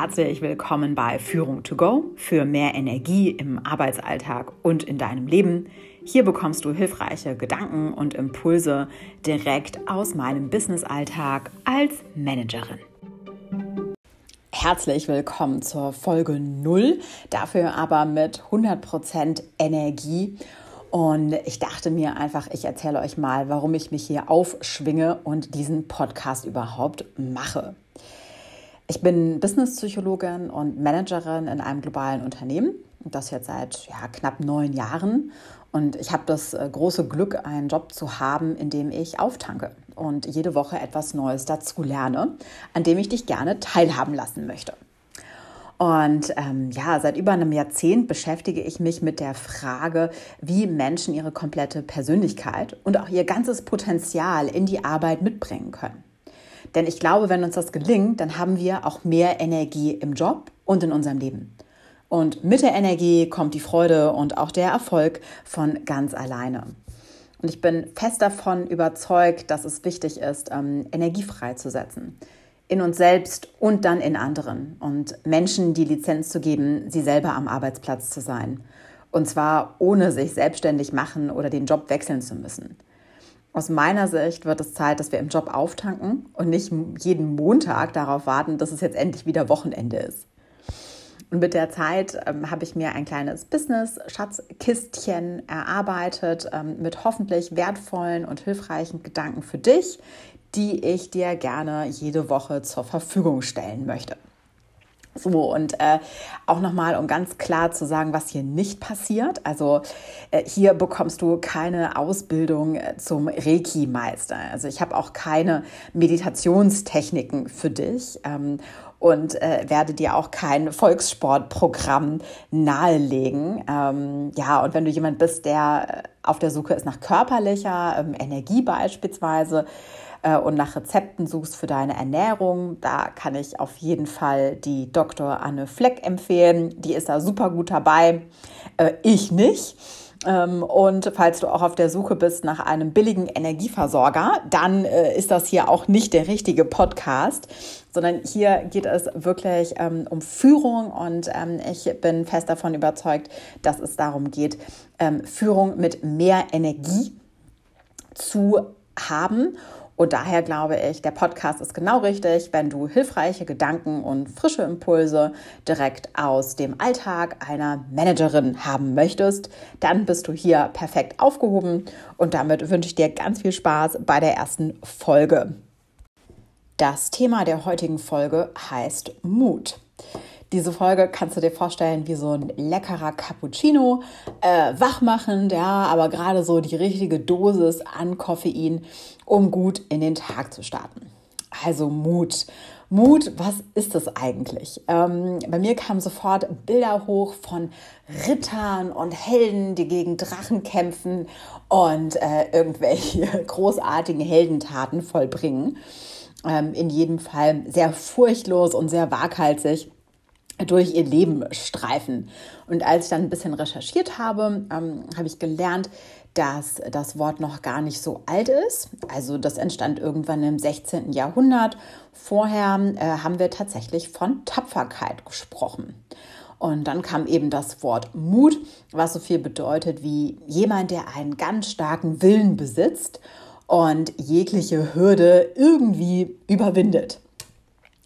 Herzlich willkommen bei Führung to Go für mehr Energie im Arbeitsalltag und in deinem Leben. Hier bekommst du hilfreiche Gedanken und Impulse direkt aus meinem Businessalltag als Managerin. Herzlich willkommen zur Folge 0, dafür aber mit 100% Energie. Und ich dachte mir einfach, ich erzähle euch mal, warum ich mich hier aufschwinge und diesen Podcast überhaupt mache. Ich bin Businesspsychologin und Managerin in einem globalen Unternehmen. Das jetzt seit ja, knapp neun Jahren. Und ich habe das äh, große Glück, einen Job zu haben, in dem ich auftanke und jede Woche etwas Neues dazu lerne, an dem ich dich gerne teilhaben lassen möchte. Und ähm, ja, seit über einem Jahrzehnt beschäftige ich mich mit der Frage, wie Menschen ihre komplette Persönlichkeit und auch ihr ganzes Potenzial in die Arbeit mitbringen können. Denn ich glaube, wenn uns das gelingt, dann haben wir auch mehr Energie im Job und in unserem Leben. Und mit der Energie kommt die Freude und auch der Erfolg von ganz alleine. Und ich bin fest davon überzeugt, dass es wichtig ist, ähm, Energie freizusetzen. In uns selbst und dann in anderen. Und Menschen die Lizenz zu geben, sie selber am Arbeitsplatz zu sein. Und zwar ohne sich selbstständig machen oder den Job wechseln zu müssen. Aus meiner Sicht wird es Zeit, dass wir im Job auftanken und nicht jeden Montag darauf warten, dass es jetzt endlich wieder Wochenende ist. Und mit der Zeit ähm, habe ich mir ein kleines Business-Schatzkistchen erarbeitet ähm, mit hoffentlich wertvollen und hilfreichen Gedanken für dich, die ich dir gerne jede Woche zur Verfügung stellen möchte. So, und äh, auch nochmal, um ganz klar zu sagen, was hier nicht passiert. Also äh, hier bekommst du keine Ausbildung äh, zum Reiki-Meister. Also ich habe auch keine Meditationstechniken für dich. Ähm, und äh, werde dir auch kein Volkssportprogramm nahelegen. Ähm, ja, und wenn du jemand bist, der äh, auf der Suche ist nach körperlicher ähm, Energie beispielsweise, und nach Rezepten suchst für deine Ernährung, da kann ich auf jeden Fall die Dr. Anne Fleck empfehlen. Die ist da super gut dabei. Äh, ich nicht. Ähm, und falls du auch auf der Suche bist nach einem billigen Energieversorger, dann äh, ist das hier auch nicht der richtige Podcast, sondern hier geht es wirklich ähm, um Führung und ähm, ich bin fest davon überzeugt, dass es darum geht, Führung mit mehr Energie zu haben und daher glaube ich, der Podcast ist genau richtig, wenn du hilfreiche Gedanken und frische Impulse direkt aus dem Alltag einer Managerin haben möchtest, dann bist du hier perfekt aufgehoben und damit wünsche ich dir ganz viel Spaß bei der ersten Folge. Das Thema der heutigen Folge heißt Mut. Diese Folge kannst du dir vorstellen wie so ein leckerer Cappuccino, äh, wachmachend, ja, aber gerade so die richtige Dosis an Koffein, um gut in den Tag zu starten. Also Mut. Mut, was ist das eigentlich? Ähm, bei mir kamen sofort Bilder hoch von Rittern und Helden, die gegen Drachen kämpfen und äh, irgendwelche großartigen Heldentaten vollbringen. Ähm, in jedem Fall sehr furchtlos und sehr waghalsig durch ihr Leben streifen. Und als ich dann ein bisschen recherchiert habe, ähm, habe ich gelernt, dass das Wort noch gar nicht so alt ist. Also das entstand irgendwann im 16. Jahrhundert. Vorher äh, haben wir tatsächlich von Tapferkeit gesprochen. Und dann kam eben das Wort Mut, was so viel bedeutet wie jemand, der einen ganz starken Willen besitzt und jegliche Hürde irgendwie überwindet.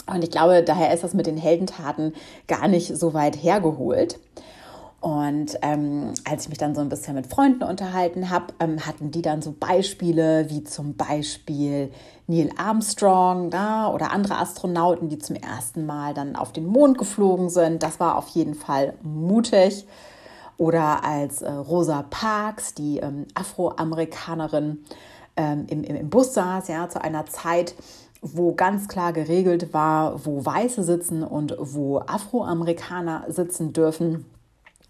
Und ich glaube, daher ist das mit den Heldentaten gar nicht so weit hergeholt. Und ähm, als ich mich dann so ein bisschen mit Freunden unterhalten habe, ähm, hatten die dann so Beispiele wie zum Beispiel Neil Armstrong da oder andere Astronauten, die zum ersten Mal dann auf den Mond geflogen sind. Das war auf jeden Fall mutig. Oder als äh, Rosa Parks, die ähm, Afroamerikanerin, ähm, im, im, im Bus saß, ja, zu einer Zeit, wo ganz klar geregelt war, wo Weiße sitzen und wo Afroamerikaner sitzen dürfen.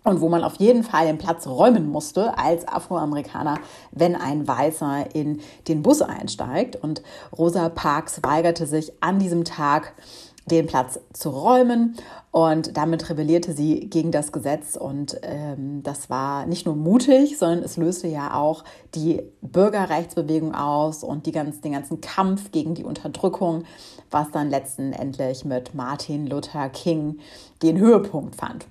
Und wo man auf jeden Fall den Platz räumen musste als Afroamerikaner, wenn ein Weißer in den Bus einsteigt. Und Rosa Parks weigerte sich an diesem Tag, den Platz zu räumen. Und damit rebellierte sie gegen das Gesetz. Und ähm, das war nicht nur mutig, sondern es löste ja auch die Bürgerrechtsbewegung aus und die ganz, den ganzen Kampf gegen die Unterdrückung, was dann letztendlich mit Martin Luther King den Höhepunkt fand.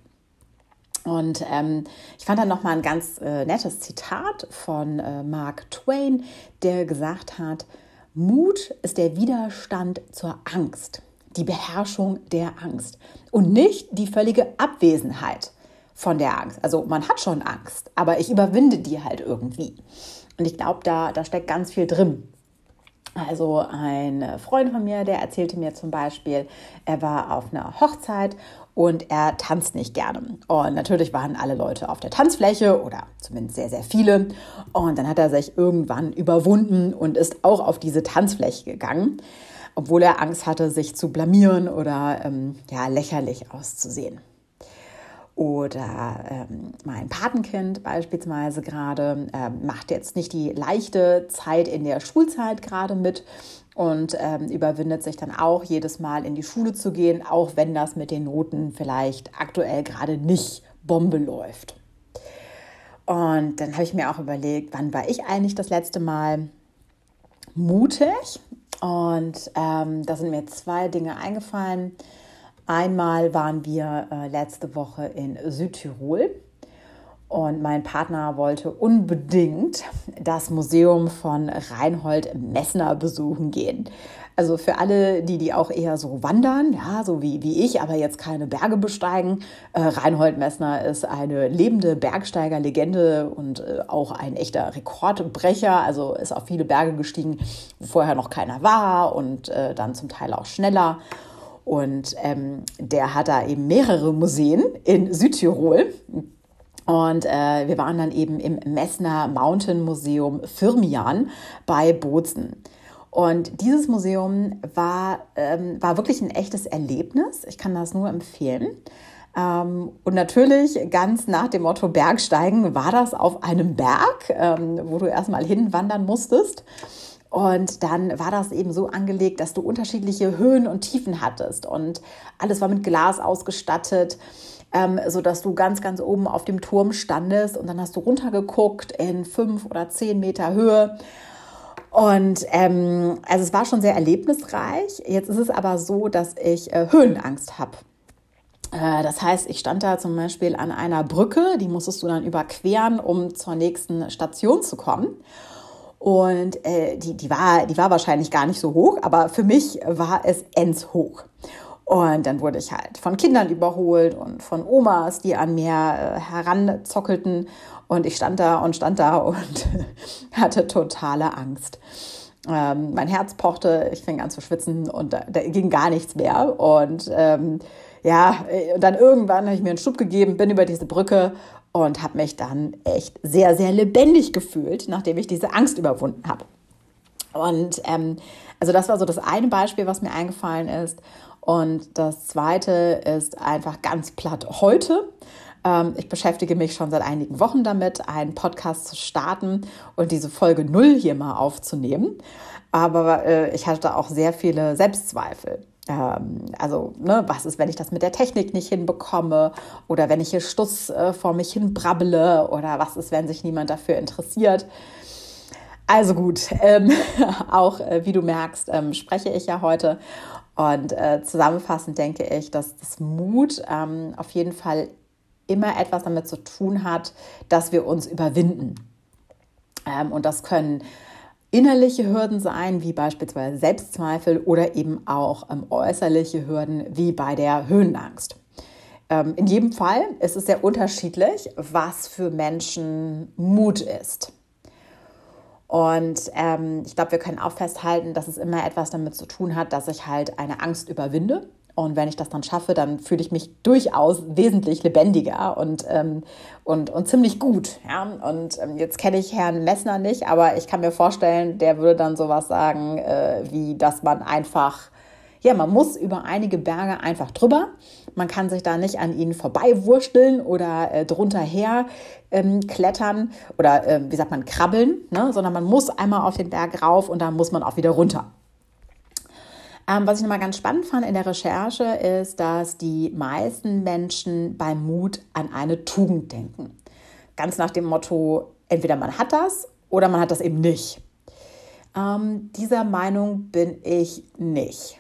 Und ähm, ich fand dann nochmal ein ganz äh, nettes Zitat von äh, Mark Twain, der gesagt hat, Mut ist der Widerstand zur Angst die Beherrschung der Angst und nicht die völlige Abwesenheit von der Angst. Also man hat schon Angst, aber ich überwinde die halt irgendwie. Und ich glaube, da, da steckt ganz viel drin. Also ein Freund von mir, der erzählte mir zum Beispiel, er war auf einer Hochzeit und er tanzt nicht gerne. Und natürlich waren alle Leute auf der Tanzfläche oder zumindest sehr, sehr viele. Und dann hat er sich irgendwann überwunden und ist auch auf diese Tanzfläche gegangen obwohl er Angst hatte, sich zu blamieren oder ähm, ja, lächerlich auszusehen. Oder ähm, mein Patenkind beispielsweise gerade ähm, macht jetzt nicht die leichte Zeit in der Schulzeit gerade mit und ähm, überwindet sich dann auch jedes Mal in die Schule zu gehen, auch wenn das mit den Noten vielleicht aktuell gerade nicht Bombe läuft. Und dann habe ich mir auch überlegt, wann war ich eigentlich das letzte Mal mutig und ähm, da sind mir zwei Dinge eingefallen. Einmal waren wir äh, letzte Woche in Südtirol und mein Partner wollte unbedingt das Museum von Reinhold Messner besuchen gehen. Also für alle, die, die auch eher so wandern, ja, so wie, wie ich, aber jetzt keine Berge besteigen. Äh, Reinhold Messner ist eine lebende Bergsteigerlegende und äh, auch ein echter Rekordbrecher. Also ist auf viele Berge gestiegen, wo vorher noch keiner war und äh, dann zum Teil auch schneller. Und ähm, der hat da eben mehrere Museen in Südtirol. Und äh, wir waren dann eben im Messner Mountain Museum Firmian bei Bozen. Und dieses Museum war, ähm, war wirklich ein echtes Erlebnis. Ich kann das nur empfehlen. Ähm, und natürlich ganz nach dem Motto Bergsteigen war das auf einem Berg, ähm, wo du erstmal hinwandern musstest. Und dann war das eben so angelegt, dass du unterschiedliche Höhen und Tiefen hattest. Und alles war mit Glas ausgestattet, ähm, sodass du ganz, ganz oben auf dem Turm standest. Und dann hast du runtergeguckt in fünf oder zehn Meter Höhe und ähm, also es war schon sehr erlebnisreich. Jetzt ist es aber so, dass ich äh, Höhenangst habe. Äh, das heißt, ich stand da zum Beispiel an einer Brücke, die musstest du dann überqueren, um zur nächsten Station zu kommen. Und äh, die, die, war, die war wahrscheinlich gar nicht so hoch, aber für mich war es ends hoch. Und dann wurde ich halt von Kindern überholt und von Omas, die an mir äh, heranzockelten. Und ich stand da und stand da und hatte totale Angst. Ähm, mein Herz pochte, ich fing an zu schwitzen und da, da ging gar nichts mehr. Und ähm, ja, äh, dann irgendwann habe ich mir einen Schub gegeben, bin über diese Brücke und habe mich dann echt sehr, sehr lebendig gefühlt, nachdem ich diese Angst überwunden habe. Und ähm, also das war so das eine Beispiel, was mir eingefallen ist. Und das zweite ist einfach ganz platt heute. Ähm, ich beschäftige mich schon seit einigen Wochen damit, einen Podcast zu starten und diese Folge null hier mal aufzunehmen. Aber äh, ich hatte auch sehr viele Selbstzweifel. Ähm, also, ne, was ist, wenn ich das mit der Technik nicht hinbekomme? Oder wenn ich hier Stuss äh, vor mich hin brabbele? Oder was ist, wenn sich niemand dafür interessiert? Also gut, ähm, auch äh, wie du merkst, ähm, spreche ich ja heute. Und äh, zusammenfassend denke ich, dass das Mut ähm, auf jeden Fall immer etwas damit zu tun hat, dass wir uns überwinden. Ähm, und das können innerliche Hürden sein, wie beispielsweise Selbstzweifel oder eben auch ähm, äußerliche Hürden, wie bei der Höhenangst. Ähm, in jedem Fall ist es sehr unterschiedlich, was für Menschen Mut ist. Und ähm, ich glaube, wir können auch festhalten, dass es immer etwas damit zu tun hat, dass ich halt eine Angst überwinde und wenn ich das dann schaffe, dann fühle ich mich durchaus wesentlich lebendiger und, ähm, und, und ziemlich gut. Ja? Und ähm, jetzt kenne ich Herrn Messner nicht, aber ich kann mir vorstellen, der würde dann sowas sagen, äh, wie dass man einfach, ja, man muss über einige Berge einfach drüber. Man kann sich da nicht an ihnen vorbeiwursteln oder äh, drunter her ähm, klettern oder, äh, wie sagt man, krabbeln, ne? sondern man muss einmal auf den Berg rauf und dann muss man auch wieder runter. Ähm, was ich nochmal ganz spannend fand in der Recherche ist, dass die meisten Menschen beim Mut an eine Tugend denken. Ganz nach dem Motto, entweder man hat das oder man hat das eben nicht. Ähm, dieser Meinung bin ich nicht.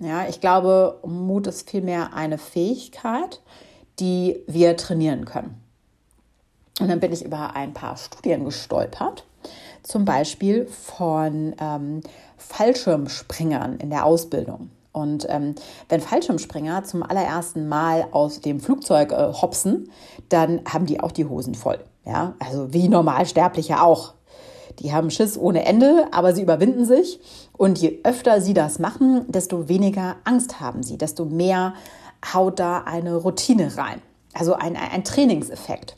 Ja, ich glaube, Mut ist vielmehr eine Fähigkeit, die wir trainieren können. Und dann bin ich über ein paar Studien gestolpert, zum Beispiel von ähm, Fallschirmspringern in der Ausbildung. Und ähm, wenn Fallschirmspringer zum allerersten Mal aus dem Flugzeug äh, hopsen, dann haben die auch die Hosen voll. Ja, also wie Normalsterbliche auch. Die haben Schiss ohne Ende, aber sie überwinden sich. Und je öfter sie das machen, desto weniger Angst haben sie, desto mehr haut da eine Routine rein. Also ein, ein Trainingseffekt.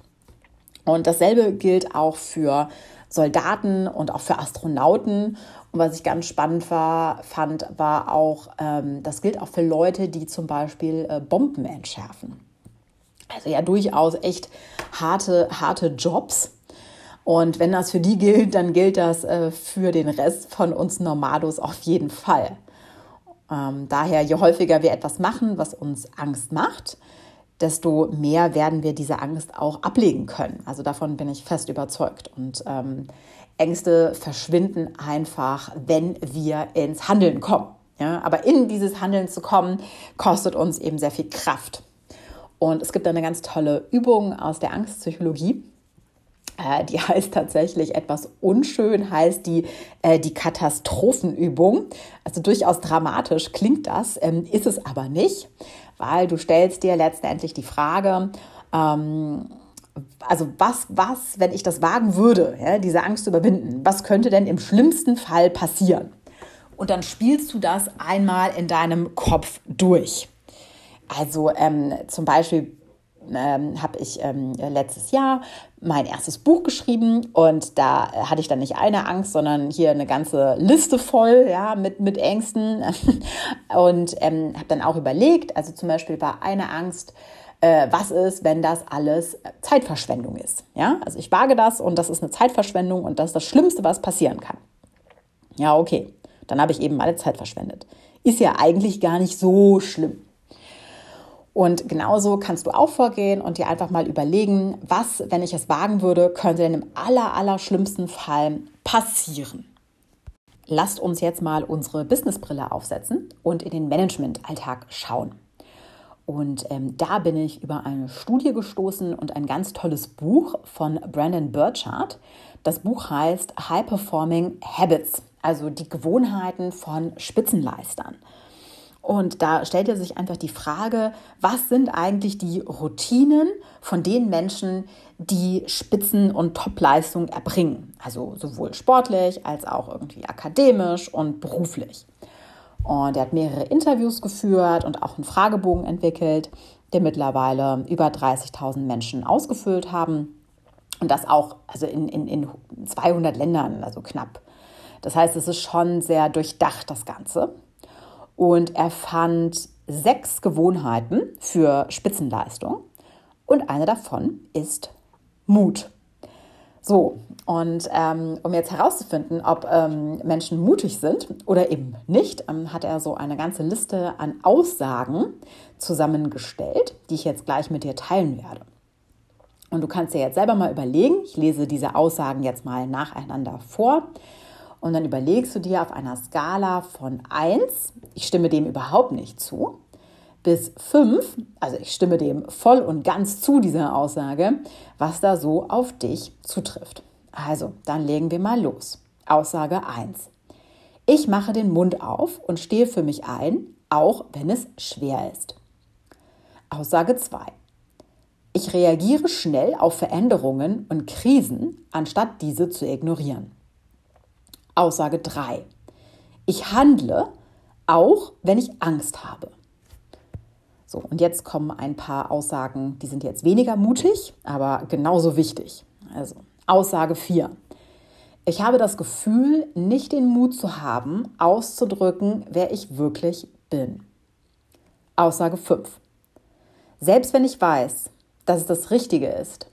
Und dasselbe gilt auch für Soldaten und auch für Astronauten. Und was ich ganz spannend war, fand, war auch, ähm, das gilt auch für Leute, die zum Beispiel äh, Bomben entschärfen. Also ja durchaus echt harte, harte Jobs. Und wenn das für die gilt, dann gilt das äh, für den Rest von uns Normalos auf jeden Fall. Ähm, daher, je häufiger wir etwas machen, was uns Angst macht, desto mehr werden wir diese Angst auch ablegen können. Also davon bin ich fest überzeugt. Und ähm, Ängste verschwinden einfach, wenn wir ins Handeln kommen. Ja, aber in dieses Handeln zu kommen, kostet uns eben sehr viel Kraft. Und es gibt eine ganz tolle Übung aus der Angstpsychologie. Äh, die heißt tatsächlich etwas unschön, heißt die, äh, die Katastrophenübung. Also durchaus dramatisch klingt das, ähm, ist es aber nicht, weil du stellst dir letztendlich die Frage, ähm, also was, was, wenn ich das wagen würde, ja, diese Angst zu überwinden, was könnte denn im schlimmsten Fall passieren? Und dann spielst du das einmal in deinem Kopf durch. Also ähm, zum Beispiel ähm, habe ich ähm, letztes Jahr mein erstes Buch geschrieben und da hatte ich dann nicht eine Angst, sondern hier eine ganze Liste voll ja, mit, mit Ängsten und ähm, habe dann auch überlegt, also zum Beispiel war eine Angst, äh, was ist, wenn das alles Zeitverschwendung ist. Ja, also ich wage das und das ist eine Zeitverschwendung und das ist das Schlimmste, was passieren kann. Ja, okay, dann habe ich eben meine Zeit verschwendet. Ist ja eigentlich gar nicht so schlimm. Und genauso kannst du auch vorgehen und dir einfach mal überlegen, was, wenn ich es wagen würde, könnte denn im aller, aller schlimmsten Fall passieren. Lasst uns jetzt mal unsere Businessbrille aufsetzen und in den Managementalltag schauen. Und ähm, da bin ich über eine Studie gestoßen und ein ganz tolles Buch von Brandon Burchard. Das Buch heißt High Performing Habits, also die Gewohnheiten von Spitzenleistern. Und da stellt er sich einfach die Frage, was sind eigentlich die Routinen von den Menschen, die Spitzen- und Topleistung erbringen? Also sowohl sportlich als auch irgendwie akademisch und beruflich. Und er hat mehrere Interviews geführt und auch einen Fragebogen entwickelt, der mittlerweile über 30.000 Menschen ausgefüllt haben. Und das auch also in, in, in 200 Ländern, also knapp. Das heißt, es ist schon sehr durchdacht, das Ganze und er fand sechs Gewohnheiten für Spitzenleistung und eine davon ist Mut. So, und ähm, um jetzt herauszufinden, ob ähm, Menschen mutig sind oder eben nicht, ähm, hat er so eine ganze Liste an Aussagen zusammengestellt, die ich jetzt gleich mit dir teilen werde. Und du kannst dir jetzt selber mal überlegen, ich lese diese Aussagen jetzt mal nacheinander vor und dann überlegst du dir auf einer Skala von 1, ich stimme dem überhaupt nicht zu, bis 5, also ich stimme dem voll und ganz zu dieser Aussage, was da so auf dich zutrifft. Also, dann legen wir mal los. Aussage 1. Ich mache den Mund auf und stehe für mich ein, auch wenn es schwer ist. Aussage 2. Ich reagiere schnell auf Veränderungen und Krisen, anstatt diese zu ignorieren. Aussage 3. Ich handle, auch wenn ich Angst habe. So, und jetzt kommen ein paar Aussagen, die sind jetzt weniger mutig, aber genauso wichtig. Also, Aussage 4. Ich habe das Gefühl, nicht den Mut zu haben, auszudrücken, wer ich wirklich bin. Aussage 5. Selbst wenn ich weiß, dass es das Richtige ist,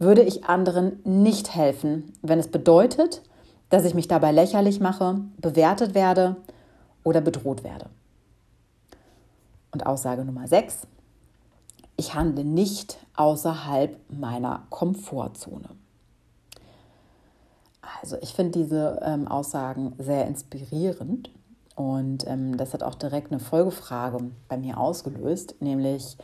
würde ich anderen nicht helfen, wenn es bedeutet, dass ich mich dabei lächerlich mache, bewertet werde oder bedroht werde. Und Aussage Nummer 6, ich handle nicht außerhalb meiner Komfortzone. Also ich finde diese ähm, Aussagen sehr inspirierend und ähm, das hat auch direkt eine Folgefrage bei mir ausgelöst, nämlich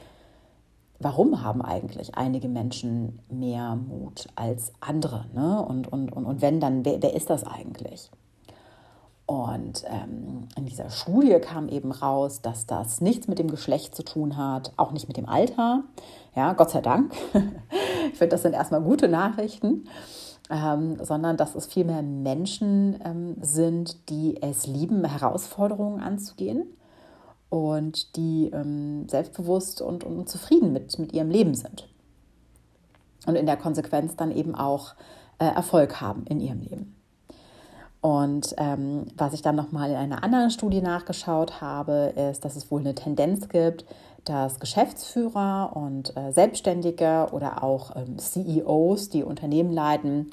warum haben eigentlich einige Menschen mehr Mut als andere? Ne? Und, und, und, und wenn, dann wer, wer ist das eigentlich? Und ähm, in dieser Studie kam eben raus, dass das nichts mit dem Geschlecht zu tun hat, auch nicht mit dem Alter. Ja, Gott sei Dank. ich finde, das sind erstmal gute Nachrichten. Ähm, sondern dass es vielmehr Menschen ähm, sind, die es lieben, Herausforderungen anzugehen und die ähm, selbstbewusst und, und zufrieden mit, mit ihrem Leben sind. Und in der Konsequenz dann eben auch äh, Erfolg haben in ihrem Leben. Und ähm, was ich dann nochmal in einer anderen Studie nachgeschaut habe, ist, dass es wohl eine Tendenz gibt, dass Geschäftsführer und äh, Selbstständige oder auch ähm, CEOs, die Unternehmen leiten,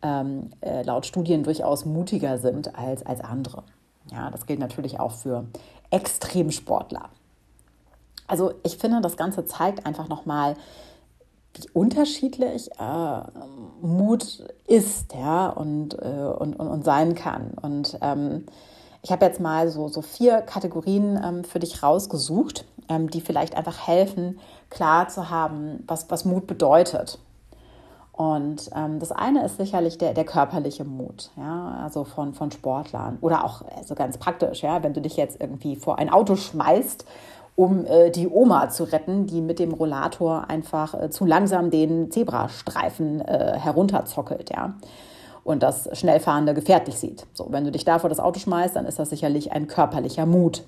ähm, äh, laut Studien durchaus mutiger sind als, als andere. Ja, das gilt natürlich auch für Extremsportler. Also ich finde, das Ganze zeigt einfach nochmal, wie unterschiedlich äh, Mut ist ja, und, äh, und, und, und, sein kann. Und ähm, ich habe jetzt mal so, so vier Kategorien ähm, für dich rausgesucht, ähm, die vielleicht einfach helfen, klar zu haben, was, was Mut bedeutet. Und ähm, das eine ist sicherlich der, der körperliche Mut, ja, also von, von Sportlern. Oder auch also ganz praktisch, ja, wenn du dich jetzt irgendwie vor ein Auto schmeißt um äh, die Oma zu retten, die mit dem Rollator einfach äh, zu langsam den Zebrastreifen äh, herunterzockelt, ja. Und das Schnellfahrende gefährlich sieht. So, wenn du dich da vor das Auto schmeißt, dann ist das sicherlich ein körperlicher Mut.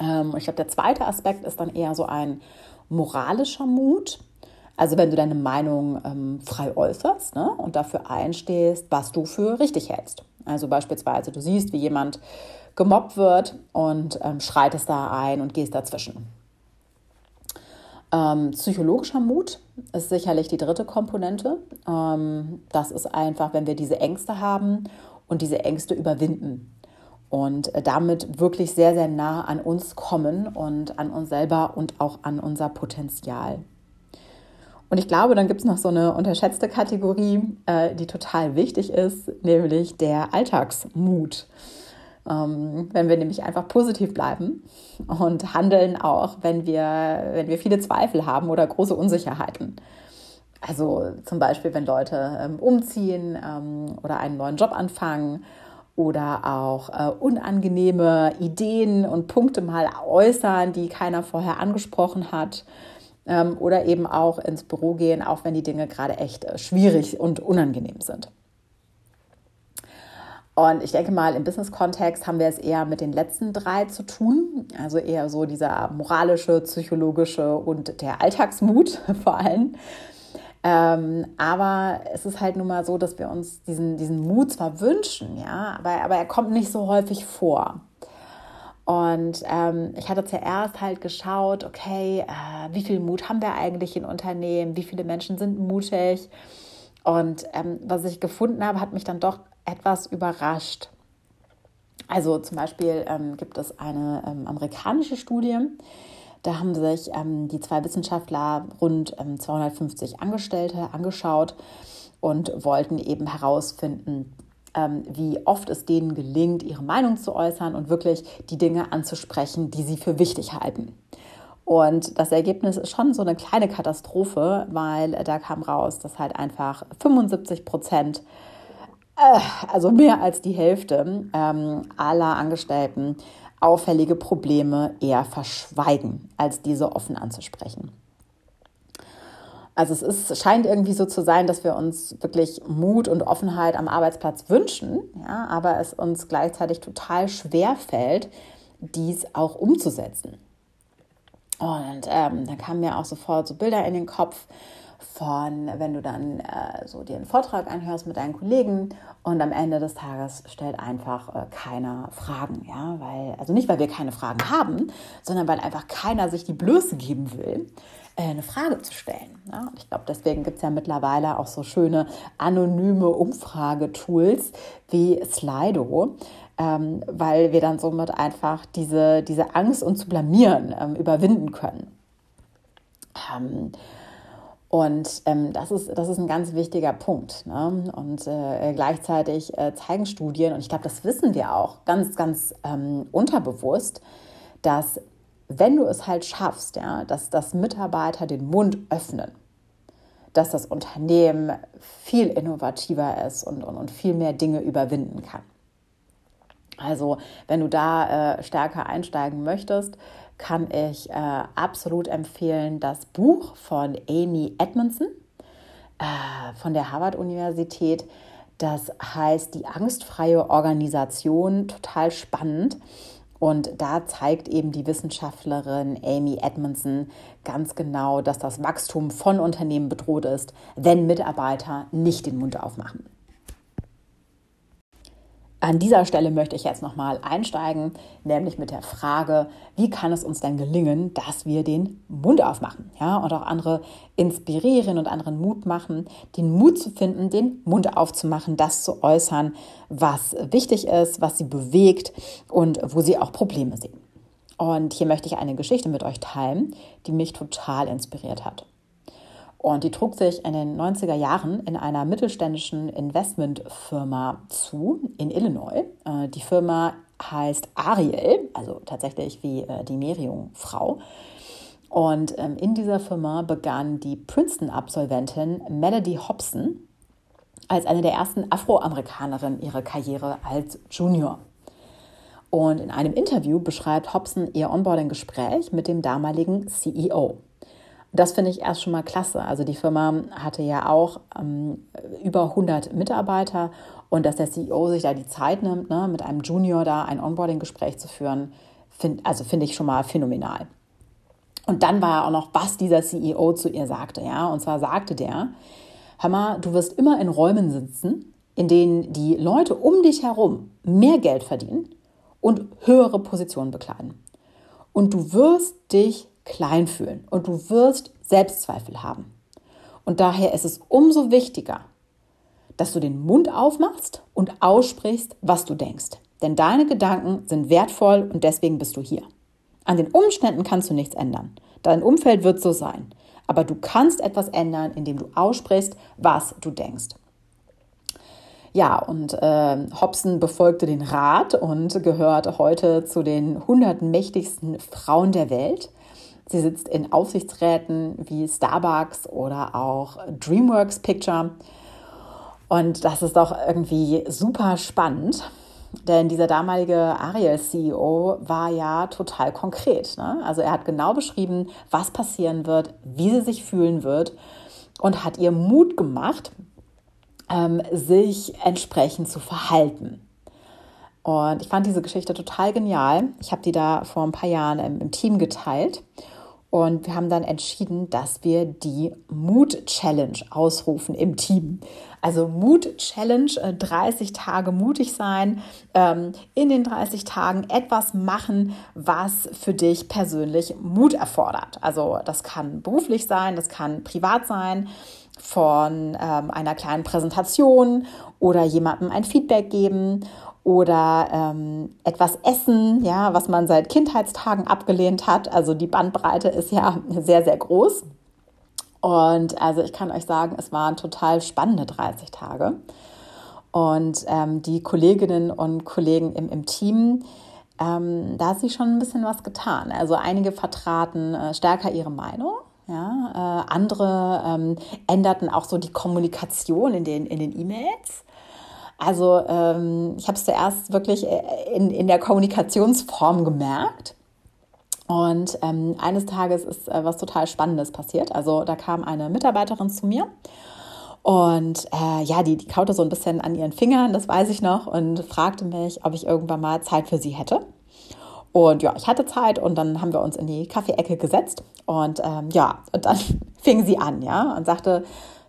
Ähm, ich glaube, der zweite Aspekt ist dann eher so ein moralischer Mut. Also wenn du deine Meinung ähm, frei äußerst ne, und dafür einstehst, was du für richtig hältst. Also beispielsweise, du siehst, wie jemand gemobbt wird und ähm, schreitest da ein und gehst dazwischen. Ähm, psychologischer Mut ist sicherlich die dritte Komponente. Ähm, das ist einfach, wenn wir diese Ängste haben und diese Ängste überwinden und äh, damit wirklich sehr, sehr nah an uns kommen und an uns selber und auch an unser Potenzial. Und ich glaube, dann gibt es noch so eine unterschätzte Kategorie, äh, die total wichtig ist, nämlich der Alltagsmut. Ähm, wenn wir nämlich einfach positiv bleiben und handeln auch, wenn wir, wenn wir viele Zweifel haben oder große Unsicherheiten. Also zum Beispiel, wenn Leute ähm, umziehen ähm, oder einen neuen Job anfangen oder auch äh, unangenehme Ideen und Punkte mal äußern, die keiner vorher angesprochen hat. Ähm, oder eben auch ins Büro gehen, auch wenn die Dinge gerade echt äh, schwierig und unangenehm sind. Und ich denke mal, im Business-Kontext haben wir es eher mit den letzten drei zu tun. Also eher so dieser moralische, psychologische und der Alltagsmut vor allem. Ähm, aber es ist halt nun mal so, dass wir uns diesen, diesen Mut zwar wünschen, ja, aber, aber er kommt nicht so häufig vor. Und ähm, ich hatte zuerst halt geschaut, okay, äh, wie viel Mut haben wir eigentlich in Unternehmen? Wie viele Menschen sind mutig? Und ähm, was ich gefunden habe, hat mich dann doch etwas überrascht. Also zum Beispiel ähm, gibt es eine ähm, amerikanische Studie, da haben sich ähm, die zwei Wissenschaftler rund 250 ähm, Angestellte angeschaut und wollten eben herausfinden, ähm, wie oft es denen gelingt, ihre Meinung zu äußern und wirklich die Dinge anzusprechen, die sie für wichtig halten. Und das Ergebnis ist schon so eine kleine Katastrophe, weil da kam raus, dass halt einfach 75 Prozent äh, also mehr als die Hälfte ähm, aller Angestellten auffällige Probleme eher verschweigen, als diese offen anzusprechen. Also es ist, scheint irgendwie so zu sein, dass wir uns wirklich Mut und Offenheit am Arbeitsplatz wünschen, ja, aber es uns gleichzeitig total schwer fällt, dies auch umzusetzen. Und ähm, dann kamen mir auch sofort so Bilder in den Kopf von, wenn du dann äh, so dir einen Vortrag anhörst mit deinen Kollegen und am Ende des Tages stellt einfach äh, keiner Fragen, ja, weil, also nicht, weil wir keine Fragen haben, sondern weil einfach keiner sich die Blöße geben will, äh, eine Frage zu stellen. Ja? Und ich glaube, deswegen gibt es ja mittlerweile auch so schöne anonyme Umfragetools wie Slido, ähm, weil wir dann somit einfach diese, diese Angst, uns zu blamieren, ähm, überwinden können. Ähm, und ähm, das, ist, das ist ein ganz wichtiger Punkt. Ne? Und äh, gleichzeitig äh, zeigen Studien, und ich glaube, das wissen wir auch ganz, ganz ähm, unterbewusst, dass wenn du es halt schaffst, ja, dass, dass Mitarbeiter den Mund öffnen, dass das Unternehmen viel innovativer ist und, und, und viel mehr Dinge überwinden kann. Also wenn du da äh, stärker einsteigen möchtest, kann ich äh, absolut empfehlen das Buch von Amy Edmondson äh, von der Harvard-Universität. Das heißt Die angstfreie Organisation, total spannend. Und da zeigt eben die Wissenschaftlerin Amy Edmondson ganz genau, dass das Wachstum von Unternehmen bedroht ist, wenn Mitarbeiter nicht den Mund aufmachen. An dieser Stelle möchte ich jetzt nochmal einsteigen, nämlich mit der Frage, wie kann es uns denn gelingen, dass wir den Mund aufmachen ja, und auch andere inspirieren und anderen Mut machen, den Mut zu finden, den Mund aufzumachen, das zu äußern, was wichtig ist, was sie bewegt und wo sie auch Probleme sehen. Und hier möchte ich eine Geschichte mit euch teilen, die mich total inspiriert hat. Und die trug sich in den 90er Jahren in einer mittelständischen Investmentfirma zu in Illinois. Äh, die Firma heißt Ariel, also tatsächlich wie äh, die Meerjungfrau. Und ähm, in dieser Firma begann die Princeton-Absolventin Melody Hobson als eine der ersten Afroamerikanerinnen ihre Karriere als Junior. Und in einem Interview beschreibt Hobson ihr Onboarding-Gespräch mit dem damaligen CEO. Das finde ich erst schon mal klasse. Also die Firma hatte ja auch ähm, über 100 Mitarbeiter und dass der CEO sich da die Zeit nimmt, ne, mit einem Junior da ein Onboarding-Gespräch zu führen, find, also finde ich schon mal phänomenal. Und dann war auch noch, was dieser CEO zu ihr sagte, ja. Und zwar sagte der, hör mal, du wirst immer in Räumen sitzen, in denen die Leute um dich herum mehr Geld verdienen und höhere Positionen bekleiden. Und du wirst dich klein fühlen und du wirst Selbstzweifel haben. Und daher ist es umso wichtiger, dass du den Mund aufmachst und aussprichst, was du denkst. Denn deine Gedanken sind wertvoll und deswegen bist du hier. An den Umständen kannst du nichts ändern. Dein Umfeld wird so sein. Aber du kannst etwas ändern, indem du aussprichst, was du denkst. Ja, und äh, Hobson befolgte den Rat und gehört heute zu den 100 mächtigsten Frauen der Welt. Sie sitzt in Aufsichtsräten wie Starbucks oder auch DreamWorks Picture. Und das ist doch irgendwie super spannend, denn dieser damalige Ariel-CEO war ja total konkret. Ne? Also er hat genau beschrieben, was passieren wird, wie sie sich fühlen wird und hat ihr Mut gemacht, ähm, sich entsprechend zu verhalten. Und ich fand diese Geschichte total genial. Ich habe die da vor ein paar Jahren im, im Team geteilt. Und wir haben dann entschieden, dass wir die Mood Challenge ausrufen im Team. Also Mood Challenge, 30 äh, Tage mutig sein, ähm, in den 30 Tagen etwas machen, was für dich persönlich Mut erfordert. Also das kann beruflich sein, das kann privat sein, von ähm, einer kleinen Präsentation oder jemandem ein Feedback geben oder ähm, etwas essen, ja, was man seit Kindheitstagen abgelehnt hat. Also die Bandbreite ist ja sehr, sehr groß. Und also ich kann euch sagen, es waren total spannende 30 Tage. Und ähm, die Kolleginnen und Kollegen im, im Team, ähm, da hat sich schon ein bisschen was getan. Also einige vertraten äh, stärker ihre Meinung. Ja, äh, andere ähm, änderten auch so die Kommunikation in den in den E-Mails. Also ähm, ich habe es zuerst wirklich äh, in, in der Kommunikationsform gemerkt. Und ähm, eines Tages ist äh, was total Spannendes passiert. Also da kam eine Mitarbeiterin zu mir und äh, ja, die, die kaute so ein bisschen an ihren Fingern, das weiß ich noch, und fragte mich, ob ich irgendwann mal Zeit für sie hätte. Und ja, ich hatte Zeit und dann haben wir uns in die Kaffeeecke gesetzt und ähm, ja, und dann fing sie an, ja, und sagte,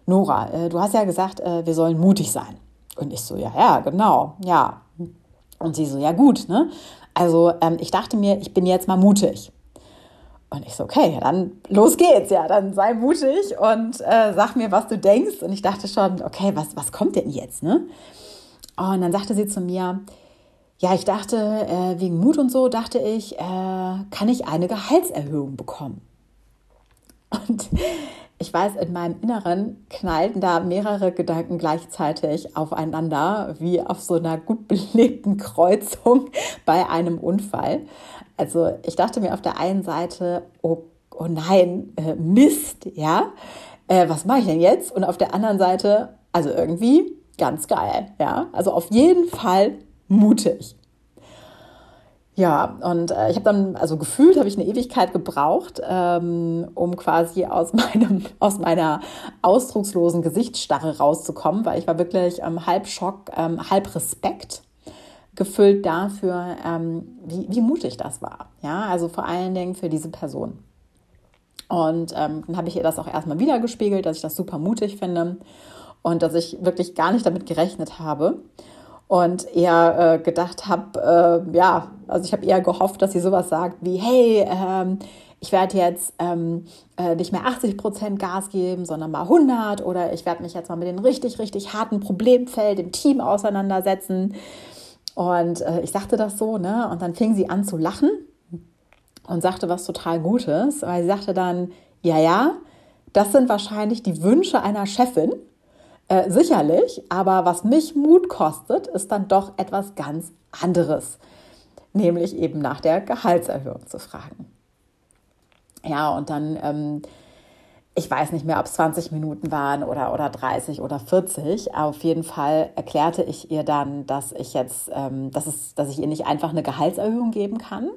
Nora, äh, du hast ja gesagt, äh, wir sollen mutig sein. Und ich so, ja, ja, genau, ja. Und sie so, ja gut, ne? Also ähm, ich dachte mir, ich bin jetzt mal mutig. Und ich so, okay, dann los geht's, ja, dann sei mutig und äh, sag mir, was du denkst. Und ich dachte schon, okay, was, was kommt denn jetzt, ne? Und dann sagte sie zu mir, ja, ich dachte, äh, wegen Mut und so, dachte ich, äh, kann ich eine Gehaltserhöhung bekommen. Und ich weiß, in meinem Inneren knallten da mehrere Gedanken gleichzeitig aufeinander, wie auf so einer gut belegten Kreuzung bei einem Unfall. Also ich dachte mir auf der einen Seite, oh, oh nein, äh, Mist, ja, äh, was mache ich denn jetzt? Und auf der anderen Seite, also irgendwie ganz geil, ja, also auf jeden Fall mutig. Ja, und äh, ich habe dann, also gefühlt habe ich eine Ewigkeit gebraucht, ähm, um quasi aus meinem, aus meiner ausdruckslosen Gesichtsstarre rauszukommen, weil ich war wirklich ähm, halb Schock, ähm, halb Respekt gefüllt dafür, ähm, wie, wie mutig das war. Ja, also vor allen Dingen für diese Person. Und ähm, dann habe ich ihr das auch erstmal wieder gespiegelt, dass ich das super mutig finde und dass ich wirklich gar nicht damit gerechnet habe und eher äh, gedacht habe, äh, ja, also ich habe eher gehofft, dass sie sowas sagt wie, hey, ähm, ich werde jetzt ähm, äh, nicht mehr 80 Prozent Gas geben, sondern mal 100 oder ich werde mich jetzt mal mit den richtig, richtig harten Problemfeld im Team auseinandersetzen. Und äh, ich sagte das so, ne? Und dann fing sie an zu lachen und sagte was total Gutes, weil sie sagte dann, ja, ja, das sind wahrscheinlich die Wünsche einer Chefin. Äh, sicherlich, aber was mich Mut kostet, ist dann doch etwas ganz anderes, nämlich eben nach der Gehaltserhöhung zu fragen. Ja, und dann, ähm, ich weiß nicht mehr, ob es 20 Minuten waren oder, oder 30 oder 40. Auf jeden Fall erklärte ich ihr dann, dass ich jetzt, ähm, dass, es, dass ich ihr nicht einfach eine Gehaltserhöhung geben kann,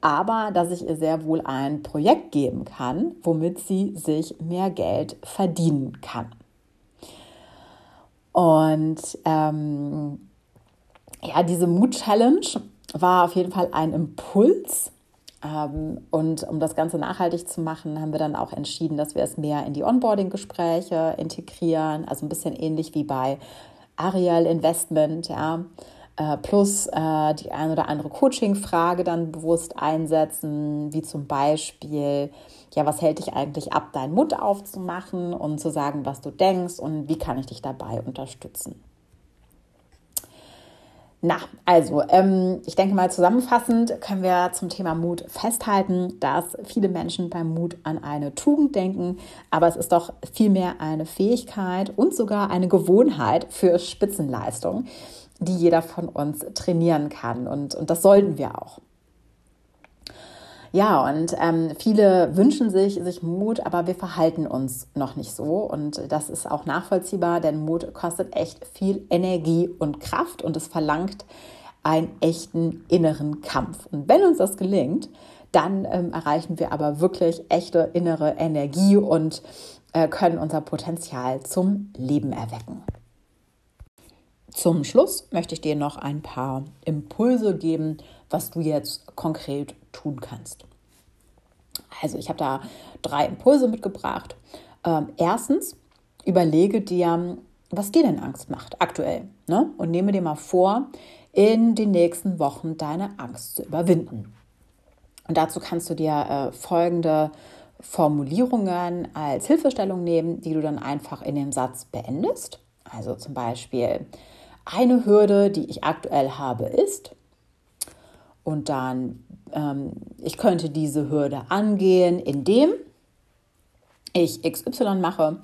aber dass ich ihr sehr wohl ein Projekt geben kann, womit sie sich mehr Geld verdienen kann. Und ähm, ja, diese Mood-Challenge war auf jeden Fall ein Impuls. Ähm, und um das Ganze nachhaltig zu machen, haben wir dann auch entschieden, dass wir es mehr in die Onboarding-Gespräche integrieren. Also ein bisschen ähnlich wie bei Ariel Investment, ja. Äh, plus äh, die ein oder andere Coaching-Frage dann bewusst einsetzen, wie zum Beispiel, ja, was hält dich eigentlich ab, deinen Mund aufzumachen und zu sagen, was du denkst und wie kann ich dich dabei unterstützen. Na, also, ähm, ich denke mal zusammenfassend können wir zum Thema Mut festhalten, dass viele Menschen beim Mut an eine Tugend denken, aber es ist doch vielmehr eine Fähigkeit und sogar eine Gewohnheit für Spitzenleistung, die jeder von uns trainieren kann und, und das sollten wir auch. Ja, und ähm, viele wünschen sich, sich Mut, aber wir verhalten uns noch nicht so. Und das ist auch nachvollziehbar, denn Mut kostet echt viel Energie und Kraft und es verlangt einen echten inneren Kampf. Und wenn uns das gelingt, dann ähm, erreichen wir aber wirklich echte innere Energie und äh, können unser Potenzial zum Leben erwecken. Zum Schluss möchte ich dir noch ein paar Impulse geben, was du jetzt konkret tun kannst. Also ich habe da drei Impulse mitgebracht. Ähm, erstens, überlege dir, was dir denn Angst macht aktuell. Ne? Und nehme dir mal vor, in den nächsten Wochen deine Angst zu überwinden. Und dazu kannst du dir äh, folgende Formulierungen als Hilfestellung nehmen, die du dann einfach in dem Satz beendest. Also zum Beispiel, eine Hürde, die ich aktuell habe, ist. Und dann, ähm, ich könnte diese Hürde angehen, indem ich XY mache.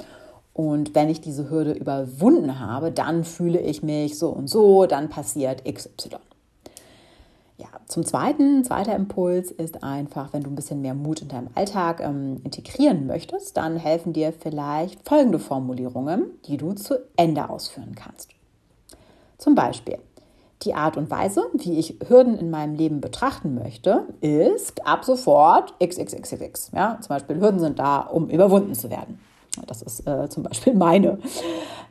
Und wenn ich diese Hürde überwunden habe, dann fühle ich mich so und so, dann passiert XY. Ja, zum zweiten, zweiter Impuls ist einfach, wenn du ein bisschen mehr Mut in deinem Alltag ähm, integrieren möchtest, dann helfen dir vielleicht folgende Formulierungen, die du zu Ende ausführen kannst. Zum Beispiel, die Art und Weise, wie ich Hürden in meinem Leben betrachten möchte, ist ab sofort XXXX. Ja, zum Beispiel Hürden sind da, um überwunden zu werden. Das ist äh, zum Beispiel meine.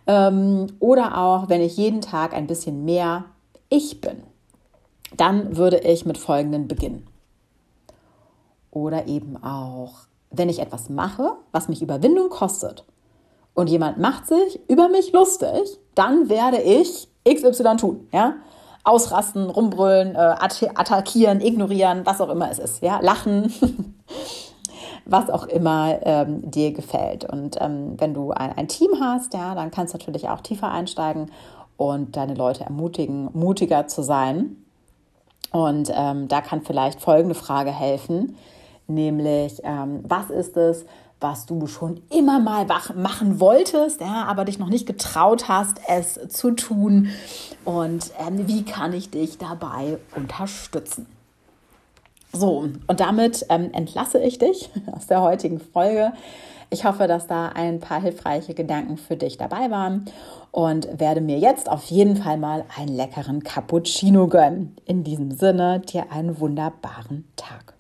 Ähm, oder auch, wenn ich jeden Tag ein bisschen mehr ich bin, dann würde ich mit folgenden beginnen. Oder eben auch, wenn ich etwas mache, was mich Überwindung kostet und jemand macht sich über mich lustig, dann werde ich XY tun, ja. Ausrasten, rumbrüllen, äh, attackieren, ignorieren, was auch immer es ist, ja. Lachen, was auch immer ähm, dir gefällt. Und ähm, wenn du ein, ein Team hast, ja, dann kannst du natürlich auch tiefer einsteigen und deine Leute ermutigen, mutiger zu sein. Und ähm, da kann vielleicht folgende Frage helfen, nämlich ähm, was ist es, was du schon immer mal machen wolltest, ja, aber dich noch nicht getraut hast, es zu tun. Und ähm, wie kann ich dich dabei unterstützen? So, und damit ähm, entlasse ich dich aus der heutigen Folge. Ich hoffe, dass da ein paar hilfreiche Gedanken für dich dabei waren und werde mir jetzt auf jeden Fall mal einen leckeren Cappuccino gönnen. In diesem Sinne, dir einen wunderbaren Tag.